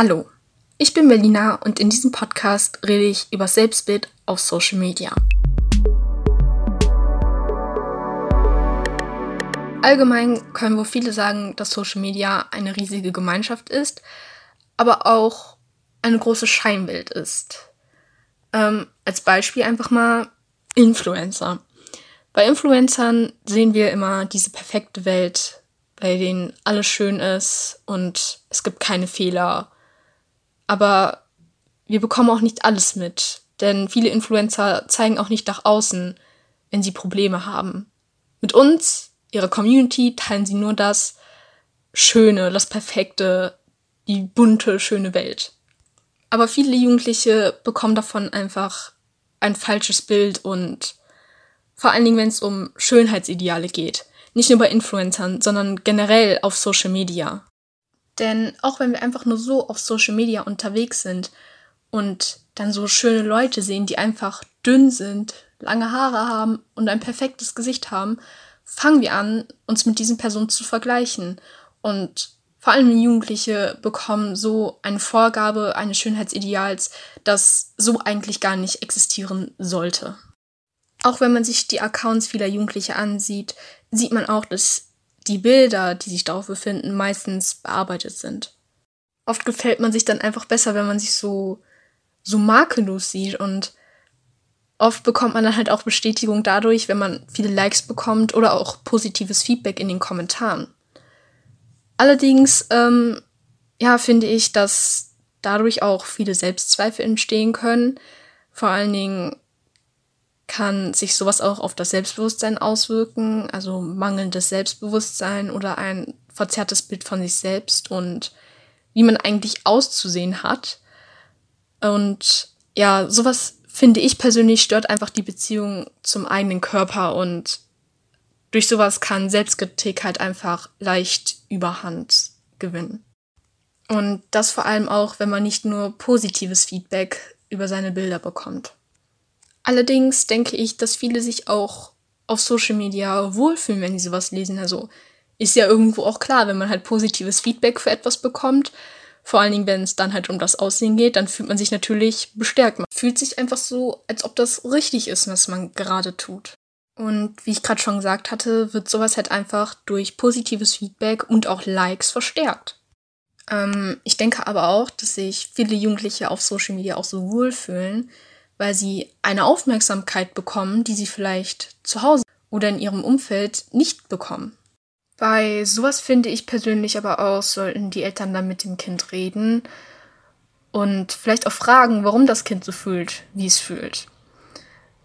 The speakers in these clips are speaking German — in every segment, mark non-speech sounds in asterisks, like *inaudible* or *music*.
Hallo, ich bin Melina und in diesem Podcast rede ich über Selbstbild auf Social Media. Allgemein können wohl viele sagen, dass Social Media eine riesige Gemeinschaft ist, aber auch eine große Scheinwelt ist. Ähm, als Beispiel einfach mal Influencer. Bei Influencern sehen wir immer diese perfekte Welt, bei denen alles schön ist und es gibt keine Fehler aber wir bekommen auch nicht alles mit, denn viele Influencer zeigen auch nicht nach außen, wenn sie Probleme haben. Mit uns, ihrer Community, teilen sie nur das Schöne, das Perfekte, die bunte, schöne Welt. Aber viele Jugendliche bekommen davon einfach ein falsches Bild und vor allen Dingen, wenn es um Schönheitsideale geht. Nicht nur bei Influencern, sondern generell auf Social Media. Denn auch wenn wir einfach nur so auf Social Media unterwegs sind und dann so schöne Leute sehen, die einfach dünn sind, lange Haare haben und ein perfektes Gesicht haben, fangen wir an, uns mit diesen Personen zu vergleichen. Und vor allem Jugendliche bekommen so eine Vorgabe eines Schönheitsideals, das so eigentlich gar nicht existieren sollte. Auch wenn man sich die Accounts vieler Jugendliche ansieht, sieht man auch, dass die Bilder, die sich darauf befinden, meistens bearbeitet sind. Oft gefällt man sich dann einfach besser, wenn man sich so, so makellos sieht und oft bekommt man dann halt auch Bestätigung dadurch, wenn man viele Likes bekommt oder auch positives Feedback in den Kommentaren. Allerdings, ähm, ja, finde ich, dass dadurch auch viele Selbstzweifel entstehen können. Vor allen Dingen kann sich sowas auch auf das Selbstbewusstsein auswirken, also mangelndes Selbstbewusstsein oder ein verzerrtes Bild von sich selbst und wie man eigentlich auszusehen hat. Und ja, sowas finde ich persönlich stört einfach die Beziehung zum eigenen Körper und durch sowas kann Selbstkritik halt einfach leicht überhand gewinnen. Und das vor allem auch, wenn man nicht nur positives Feedback über seine Bilder bekommt. Allerdings denke ich, dass viele sich auch auf Social Media wohlfühlen, wenn sie sowas lesen. Also ist ja irgendwo auch klar, wenn man halt positives Feedback für etwas bekommt, vor allen Dingen, wenn es dann halt um das Aussehen geht, dann fühlt man sich natürlich bestärkt. Man fühlt sich einfach so, als ob das richtig ist, was man gerade tut. Und wie ich gerade schon gesagt hatte, wird sowas halt einfach durch positives Feedback und auch Likes verstärkt. Ähm, ich denke aber auch, dass sich viele Jugendliche auf Social Media auch so wohlfühlen, weil sie eine Aufmerksamkeit bekommen, die sie vielleicht zu Hause oder in ihrem Umfeld nicht bekommen. Bei sowas finde ich persönlich aber auch, sollten die Eltern dann mit dem Kind reden und vielleicht auch fragen, warum das Kind so fühlt, wie es fühlt.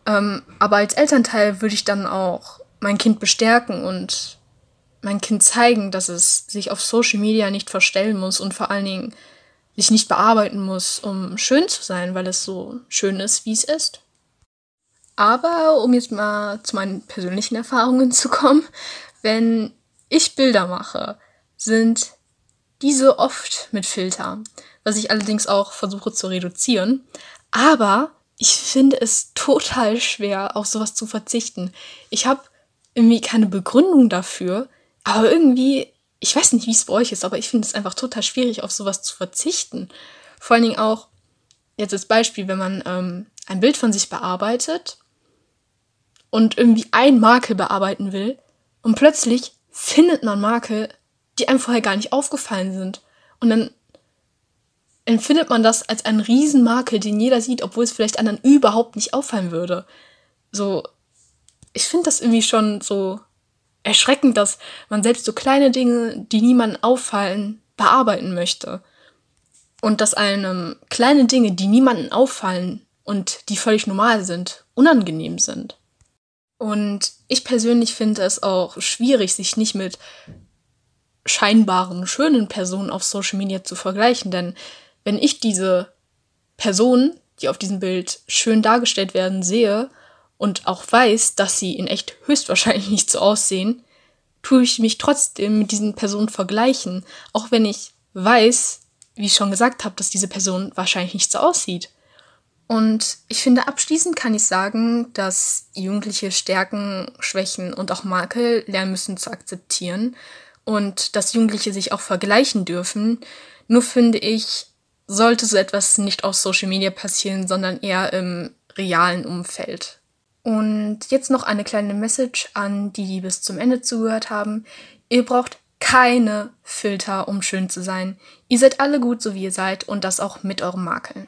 Ähm, aber als Elternteil würde ich dann auch mein Kind bestärken und mein Kind zeigen, dass es sich auf Social Media nicht verstellen muss und vor allen Dingen sich nicht bearbeiten muss, um schön zu sein, weil es so schön ist, wie es ist. Aber um jetzt mal zu meinen persönlichen Erfahrungen zu kommen, wenn ich Bilder mache, sind diese oft mit Filter, was ich allerdings auch versuche zu reduzieren. Aber ich finde es total schwer, auf sowas zu verzichten. Ich habe irgendwie keine Begründung dafür, aber irgendwie ich weiß nicht, wie es bei euch ist, aber ich finde es einfach total schwierig, auf sowas zu verzichten. Vor allen Dingen auch, jetzt als Beispiel, wenn man ähm, ein Bild von sich bearbeitet und irgendwie ein Makel bearbeiten will und plötzlich findet man Makel, die einem vorher gar nicht aufgefallen sind. Und dann empfindet man das als einen Riesenmakel, den jeder sieht, obwohl es vielleicht anderen überhaupt nicht auffallen würde. So, ich finde das irgendwie schon so erschreckend, dass man selbst so kleine Dinge, die niemandem auffallen, bearbeiten möchte. Und dass einem kleine Dinge, die niemandem auffallen und die völlig normal sind, unangenehm sind. Und ich persönlich finde es auch schwierig, sich nicht mit scheinbaren, schönen Personen auf Social Media zu vergleichen. Denn wenn ich diese Personen, die auf diesem Bild schön dargestellt werden, sehe und auch weiß, dass sie in echt höchstwahrscheinlich *laughs* nicht so aussehen, tue ich mich trotzdem mit diesen Personen vergleichen, auch wenn ich weiß, wie ich schon gesagt habe, dass diese Person wahrscheinlich nicht so aussieht. Und ich finde, abschließend kann ich sagen, dass Jugendliche Stärken, Schwächen und auch Makel lernen müssen zu akzeptieren und dass Jugendliche sich auch vergleichen dürfen. Nur finde ich, sollte so etwas nicht auf Social Media passieren, sondern eher im realen Umfeld. Und jetzt noch eine kleine Message an die, die bis zum Ende zugehört haben. Ihr braucht keine Filter, um schön zu sein. Ihr seid alle gut, so wie ihr seid und das auch mit eurem Makeln.